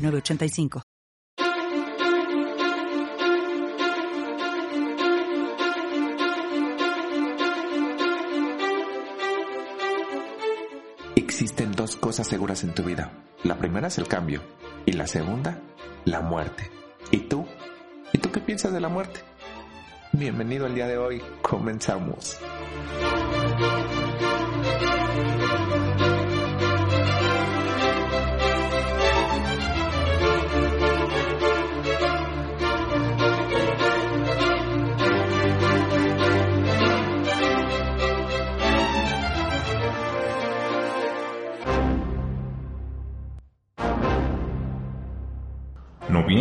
906985. Existen dos cosas seguras en tu vida. La primera es el cambio y la segunda, la muerte. ¿Y tú? ¿Y tú qué piensas de la muerte? Bienvenido al día de hoy. Comenzamos.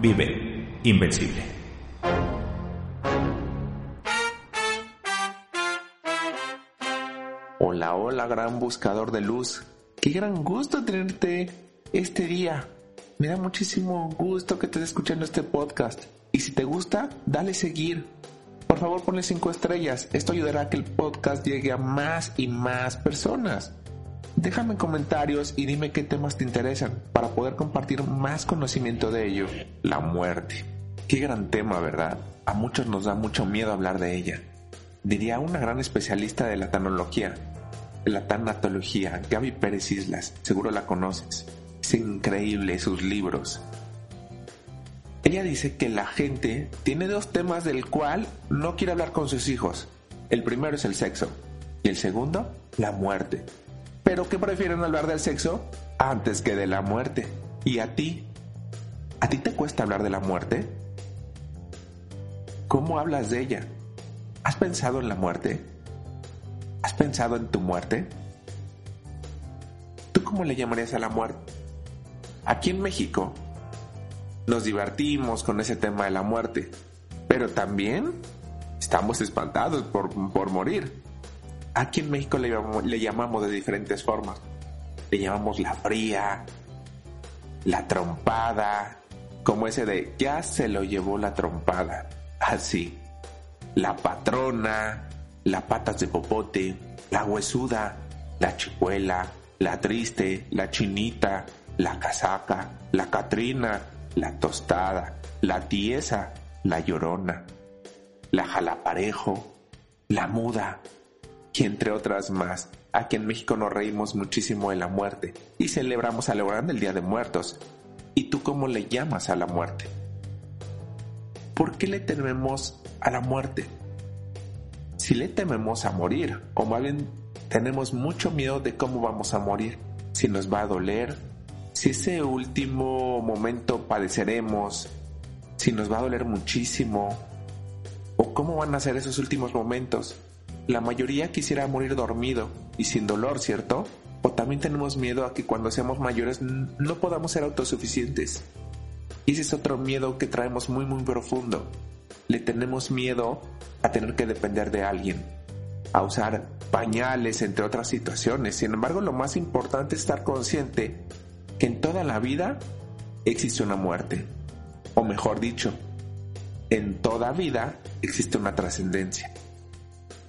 Vive invencible. Hola, hola, gran buscador de luz. Qué gran gusto tenerte este día. Me da muchísimo gusto que estés escuchando este podcast. Y si te gusta, dale seguir. Por favor, ponle cinco estrellas. Esto ayudará a que el podcast llegue a más y más personas. Déjame comentarios y dime qué temas te interesan para poder compartir más conocimiento de ello. La muerte. Qué gran tema, ¿verdad? A muchos nos da mucho miedo hablar de ella. Diría una gran especialista de la tanología, la tanatología, Gaby Pérez Islas. Seguro la conoces. Es increíble sus libros. Ella dice que la gente tiene dos temas del cual no quiere hablar con sus hijos. El primero es el sexo y el segundo, la muerte pero que prefieren hablar del sexo antes que de la muerte. ¿Y a ti? ¿A ti te cuesta hablar de la muerte? ¿Cómo hablas de ella? ¿Has pensado en la muerte? ¿Has pensado en tu muerte? ¿Tú cómo le llamarías a la muerte? Aquí en México nos divertimos con ese tema de la muerte, pero también estamos espantados por, por morir. Aquí en México le llamamos, de diferentes formas. Le llamamos la fría, la trompada, como ese de ya se lo llevó la trompada. Así. La patrona, la patas de popote, la huesuda, la chicuela, la triste, la chinita, la casaca, la catrina, la tostada, la tiesa, la llorona, la jalaparejo, la muda, y entre otras más. Aquí en México nos reímos muchísimo de la muerte y celebramos celebrando el Día de Muertos. ¿Y tú cómo le llamas a la muerte? ¿Por qué le tememos a la muerte? Si le tememos a morir, o más bien tenemos mucho miedo de cómo vamos a morir, si nos va a doler, si ese último momento padeceremos, si nos va a doler muchísimo, o cómo van a ser esos últimos momentos, la mayoría quisiera morir dormido y sin dolor, ¿cierto? O también tenemos miedo a que cuando seamos mayores no podamos ser autosuficientes. Y ese es otro miedo que traemos muy muy profundo. Le tenemos miedo a tener que depender de alguien, a usar pañales, entre otras situaciones. Sin embargo, lo más importante es estar consciente que en toda la vida existe una muerte. O mejor dicho, en toda vida existe una trascendencia.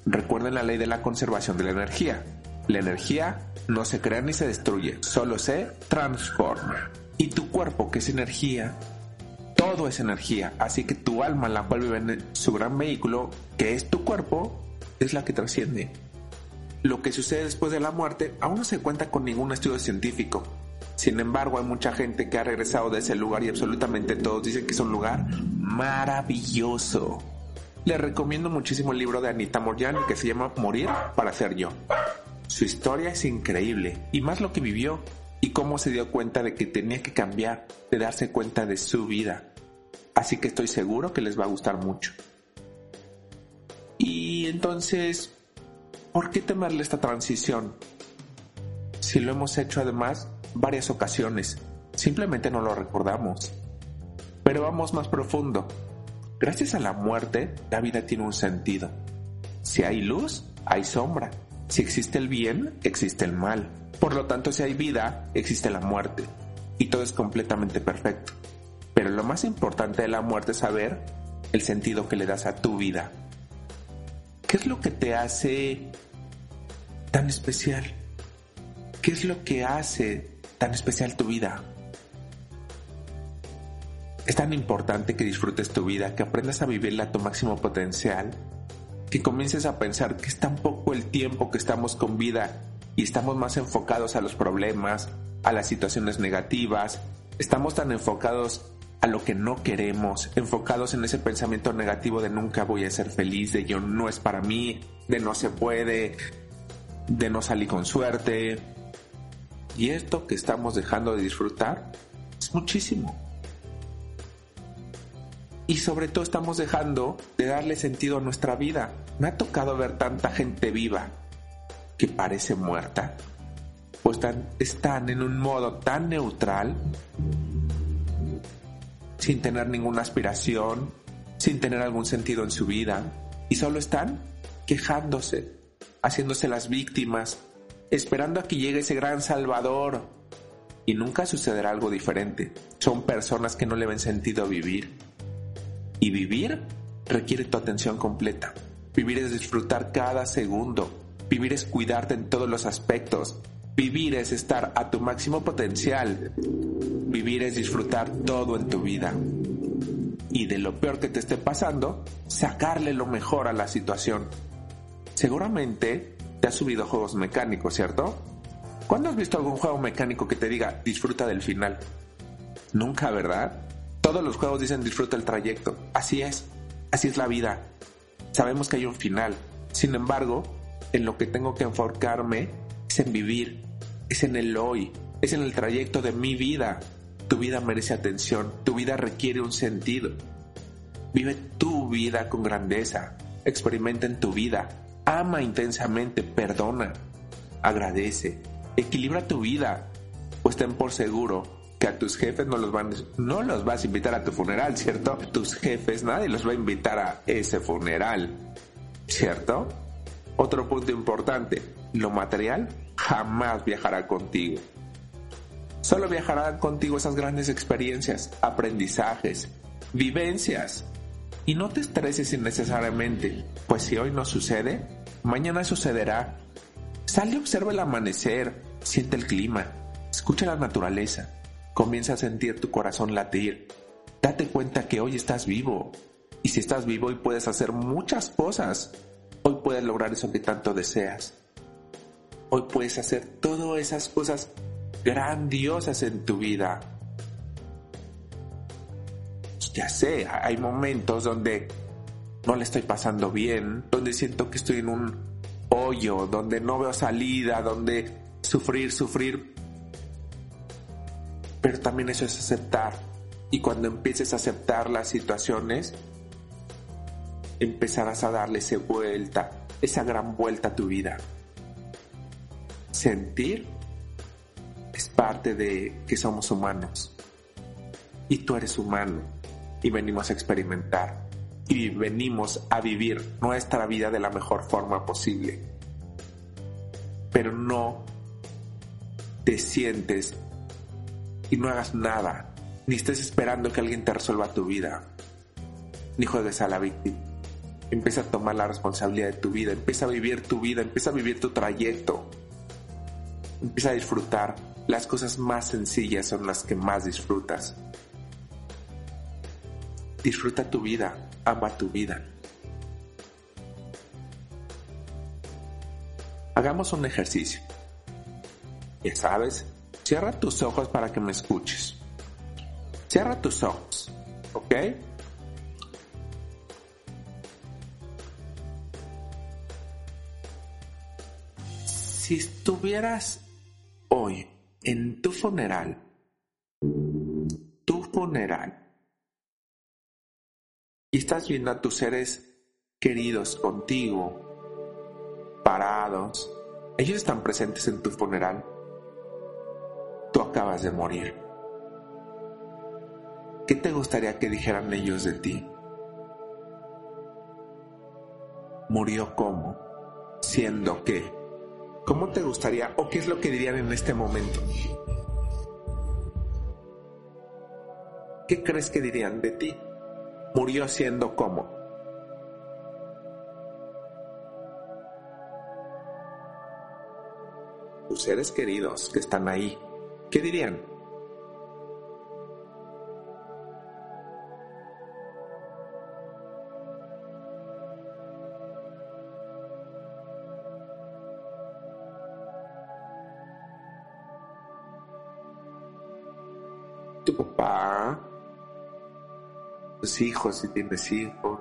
Recuerden la ley de la conservación de la energía. La energía no se crea ni se destruye, solo se transforma. Y tu cuerpo, que es energía, todo es energía. Así que tu alma, la cual vive en su gran vehículo, que es tu cuerpo, es la que trasciende. Lo que sucede después de la muerte aún no se cuenta con ningún estudio científico, Sin embargo, hay mucha gente que ha regresado de ese lugar y absolutamente todos dicen que es un lugar maravilloso. Les recomiendo muchísimo el libro de Anita Moriani que se llama Morir para ser yo. Su historia es increíble y más lo que vivió y cómo se dio cuenta de que tenía que cambiar, de darse cuenta de su vida. Así que estoy seguro que les va a gustar mucho. Y entonces, ¿por qué temerle esta transición? Si lo hemos hecho además varias ocasiones, simplemente no lo recordamos. Pero vamos más profundo. Gracias a la muerte, la vida tiene un sentido. Si hay luz, hay sombra. Si existe el bien, existe el mal. Por lo tanto, si hay vida, existe la muerte. Y todo es completamente perfecto. Pero lo más importante de la muerte es saber el sentido que le das a tu vida. ¿Qué es lo que te hace tan especial? ¿Qué es lo que hace tan especial tu vida? Es tan importante que disfrutes tu vida, que aprendas a vivirla a tu máximo potencial que comiences a pensar que es tan poco el tiempo que estamos con vida y estamos más enfocados a los problemas, a las situaciones negativas, estamos tan enfocados a lo que no queremos, enfocados en ese pensamiento negativo de nunca voy a ser feliz, de yo no es para mí, de no se puede, de no salir con suerte. Y esto que estamos dejando de disfrutar es muchísimo y sobre todo estamos dejando de darle sentido a nuestra vida. Me ha tocado ver tanta gente viva que parece muerta, pues están en un modo tan neutral, sin tener ninguna aspiración, sin tener algún sentido en su vida, y solo están quejándose, haciéndose las víctimas, esperando a que llegue ese gran salvador. Y nunca sucederá algo diferente. Son personas que no le ven sentido a vivir y vivir requiere tu atención completa. Vivir es disfrutar cada segundo. Vivir es cuidarte en todos los aspectos. Vivir es estar a tu máximo potencial. Vivir es disfrutar todo en tu vida. Y de lo peor que te esté pasando, sacarle lo mejor a la situación. Seguramente te has subido a juegos mecánicos, ¿cierto? ¿Cuándo has visto algún juego mecánico que te diga disfruta del final? Nunca, ¿verdad? Todos los juegos dicen disfruta el trayecto. Así es, así es la vida. Sabemos que hay un final. Sin embargo, en lo que tengo que enfocarme es en vivir, es en el hoy, es en el trayecto de mi vida. Tu vida merece atención, tu vida requiere un sentido. Vive tu vida con grandeza, experimenta en tu vida, ama intensamente, perdona, agradece, equilibra tu vida, pues ten por seguro a tus jefes no los van, no los vas a invitar a tu funeral, ¿cierto? Tus jefes, nadie los va a invitar a ese funeral, ¿cierto? Otro punto importante, lo material jamás viajará contigo. Solo viajarán contigo esas grandes experiencias, aprendizajes, vivencias. Y no te estreses innecesariamente, pues si hoy no sucede, mañana sucederá. Sale, observa el amanecer, siente el clima, escucha la naturaleza, Comienza a sentir tu corazón latir. Date cuenta que hoy estás vivo. Y si estás vivo hoy puedes hacer muchas cosas. Hoy puedes lograr eso que tanto deseas. Hoy puedes hacer todas esas cosas grandiosas en tu vida. Ya sé, hay momentos donde no le estoy pasando bien, donde siento que estoy en un hoyo, donde no veo salida, donde sufrir, sufrir, pero también eso es aceptar. Y cuando empieces a aceptar las situaciones, empezarás a darle esa vuelta, esa gran vuelta a tu vida. Sentir es parte de que somos humanos. Y tú eres humano. Y venimos a experimentar. Y venimos a vivir nuestra vida de la mejor forma posible. Pero no te sientes y no hagas nada, ni estés esperando que alguien te resuelva tu vida. Ni juegues a la víctima. Empieza a tomar la responsabilidad de tu vida, empieza a vivir tu vida, empieza a vivir tu trayecto. Empieza a disfrutar. Las cosas más sencillas son las que más disfrutas. Disfruta tu vida, ama tu vida. Hagamos un ejercicio. Ya sabes, cierra tus ojos para que me escuches. Cierra tus ojos, ¿ok? Si estuvieras hoy en tu funeral, tu funeral, y estás viendo a tus seres queridos contigo, parados, ellos están presentes en tu funeral, tú acabas de morir. ¿Qué te gustaría que dijeran ellos de ti? ¿Murió cómo? ¿Siendo qué? ¿Cómo te gustaría o qué es lo que dirían en este momento? ¿Qué crees que dirían de ti? murió siendo como. Tus seres queridos que están ahí, ¿qué dirían? tu papá, tus hijos si tienes hijos,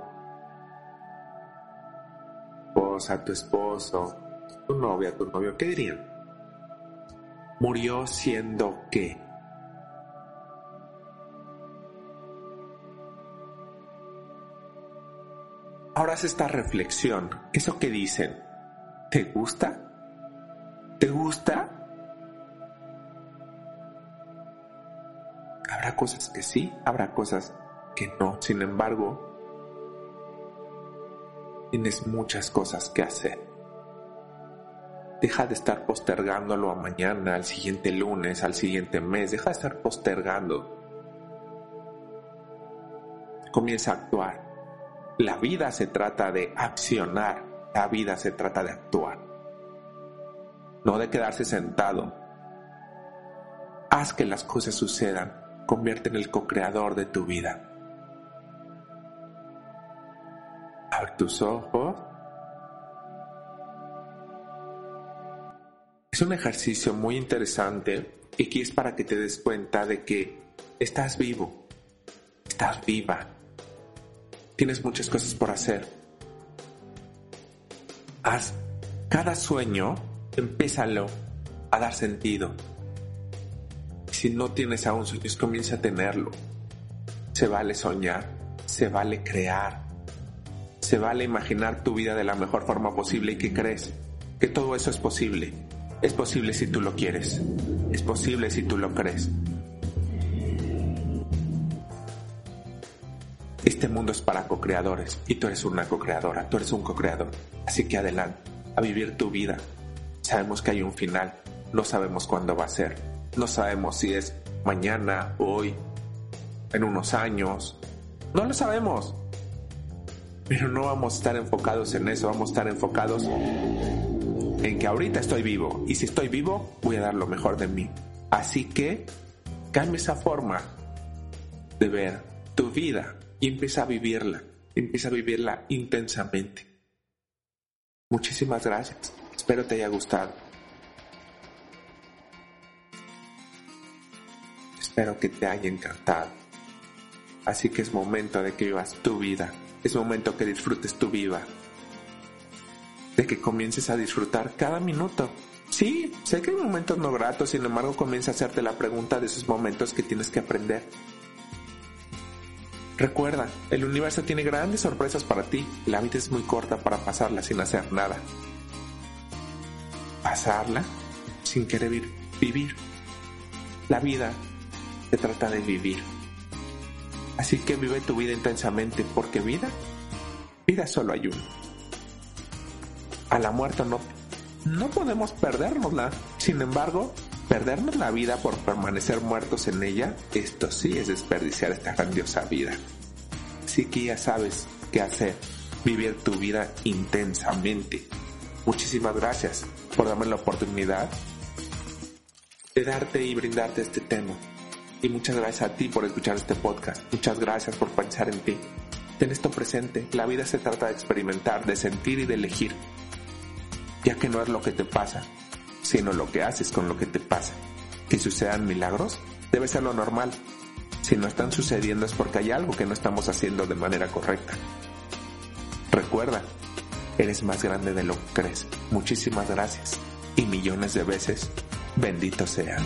esposa, tu esposo, tu novia, tu novio, ¿qué dirían? Murió siendo qué? Ahora haz esta reflexión. ¿Eso que dicen? ¿Te gusta? ¿Te gusta? Habrá cosas que sí, habrá cosas que no. Sin embargo, tienes muchas cosas que hacer. Deja de estar postergándolo a mañana, al siguiente lunes, al siguiente mes. Deja de estar postergando. Comienza a actuar. La vida se trata de accionar. La vida se trata de actuar. No de quedarse sentado. Haz que las cosas sucedan. Convierte en el co-creador de tu vida. tus ojos. Es un ejercicio muy interesante y que es para que te des cuenta de que estás vivo, estás viva, tienes muchas cosas por hacer. Haz cada sueño, empézalo a dar sentido. Si no tienes aún sueños, comienza a tenerlo. Se vale soñar, se vale crear, se vale imaginar tu vida de la mejor forma posible y que crees que todo eso es posible. Es posible si tú lo quieres. Es posible si tú lo crees. Este mundo es para co-creadores y tú eres una co-creadora, tú eres un co-creador. Así que adelante, a vivir tu vida. Sabemos que hay un final, no sabemos cuándo va a ser, no sabemos si es mañana, hoy, en unos años, no lo sabemos. Pero no vamos a estar enfocados en eso, vamos a estar enfocados en que ahorita estoy vivo y si estoy vivo voy a dar lo mejor de mí. Así que cambia esa forma de ver tu vida y empieza a vivirla, empieza a vivirla intensamente. Muchísimas gracias, espero te haya gustado. Espero que te haya encantado. Así que es momento de que vivas tu vida es momento que disfrutes tu vida. De que comiences a disfrutar cada minuto. Sí, sé que hay momentos no gratos, sin embargo comienza a hacerte la pregunta de esos momentos que tienes que aprender. Recuerda, el universo tiene grandes sorpresas para ti. La vida es muy corta para pasarla sin hacer nada. Pasarla sin querer vivir. La vida se trata de vivir. Así que vive tu vida intensamente, porque vida, vida solo hay una. A la muerte no, no podemos perdérnosla. Sin embargo, perdernos la vida por permanecer muertos en ella, esto sí es desperdiciar esta grandiosa vida. Así que ya sabes qué hacer, vivir tu vida intensamente. Muchísimas gracias por darme la oportunidad de darte y brindarte este tema. Y muchas gracias a ti por escuchar este podcast. Muchas gracias por pensar en ti. Ten esto presente. La vida se trata de experimentar, de sentir y de elegir. Ya que no es lo que te pasa, sino lo que haces con lo que te pasa. que sucedan milagros debe ser lo normal. Si no están sucediendo es porque hay algo que no estamos haciendo de manera correcta. Recuerda, eres más grande de lo que crees. Muchísimas gracias y millones de veces, bendito sea.